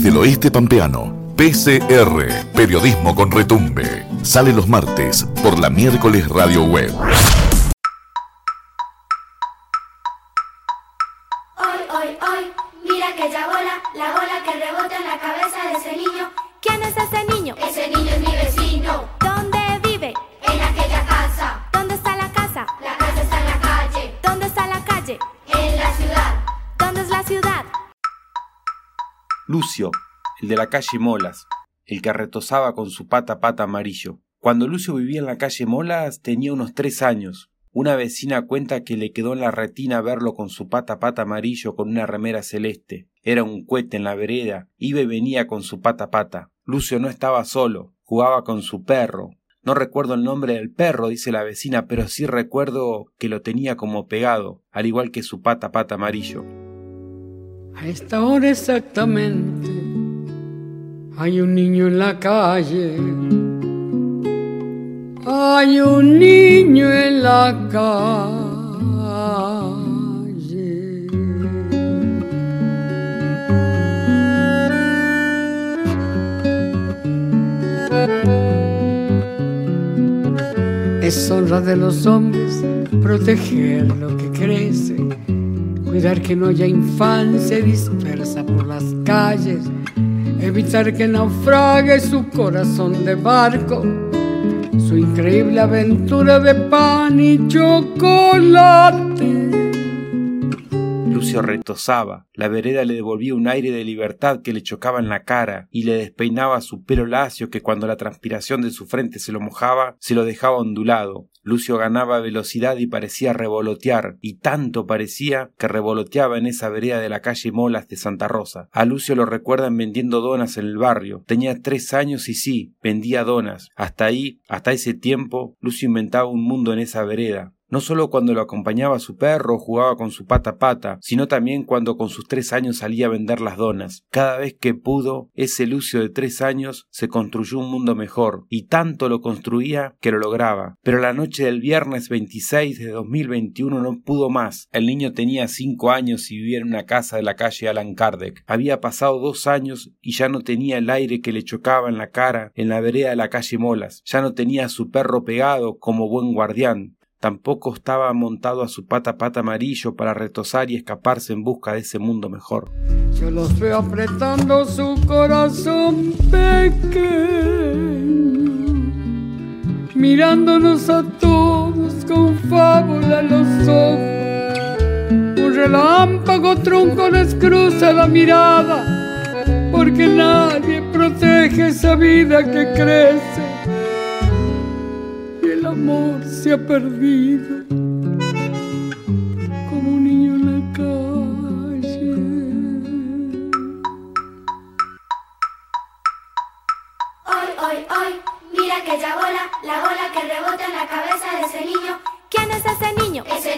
Desde el oeste pampeano, PCR, periodismo con retumbe. Sale los martes por la miércoles Radio Web. Hoy, hoy, hoy, mira aquella bola, la bola que rebota en la cabeza Lucio, el de la calle Molas, el que retosaba con su pata pata amarillo. Cuando Lucio vivía en la calle Molas tenía unos tres años. Una vecina cuenta que le quedó en la retina verlo con su pata pata amarillo con una remera celeste. Era un cohete en la vereda, iba y venía con su pata pata. Lucio no estaba solo, jugaba con su perro. No recuerdo el nombre del perro, dice la vecina, pero sí recuerdo que lo tenía como pegado, al igual que su pata pata amarillo. A esta hora exactamente hay un niño en la calle. Hay un niño en la calle. Es honra de los hombres proteger lo que crece, cuidar que no haya infancia dispersa por las calles, evitar que naufrague su corazón de barco, su increíble aventura de pan y chocolate. Lucio retosaba, la vereda le devolvía un aire de libertad que le chocaba en la cara y le despeinaba su pelo lacio que cuando la transpiración de su frente se lo mojaba se lo dejaba ondulado. Lucio ganaba velocidad y parecía revolotear, y tanto parecía que revoloteaba en esa vereda de la calle Molas de Santa Rosa. A Lucio lo recuerdan vendiendo donas en el barrio. Tenía tres años y sí, vendía donas. Hasta ahí, hasta ese tiempo, Lucio inventaba un mundo en esa vereda no solo cuando lo acompañaba su perro o jugaba con su pata pata, sino también cuando con sus tres años salía a vender las donas. Cada vez que pudo, ese Lucio de tres años se construyó un mundo mejor, y tanto lo construía que lo lograba. Pero la noche del viernes 26 de 2021 no pudo más. El niño tenía cinco años y vivía en una casa de la calle Alan Kardec. Había pasado dos años y ya no tenía el aire que le chocaba en la cara en la vereda de la calle Molas. Ya no tenía a su perro pegado como buen guardián. Tampoco estaba montado a su pata pata amarillo para retosar y escaparse en busca de ese mundo mejor. Yo los veo apretando su corazón pequeño, mirándonos a todos con fábula en los ojos. Un relámpago trunco les cruza la mirada, porque nadie protege esa vida que crece. Amor se ha perdido como un niño en la calle. Hoy, hoy, hoy, mira aquella bola, la bola que rebota en la cabeza de ese niño. ¿Quién es ese niño? Ese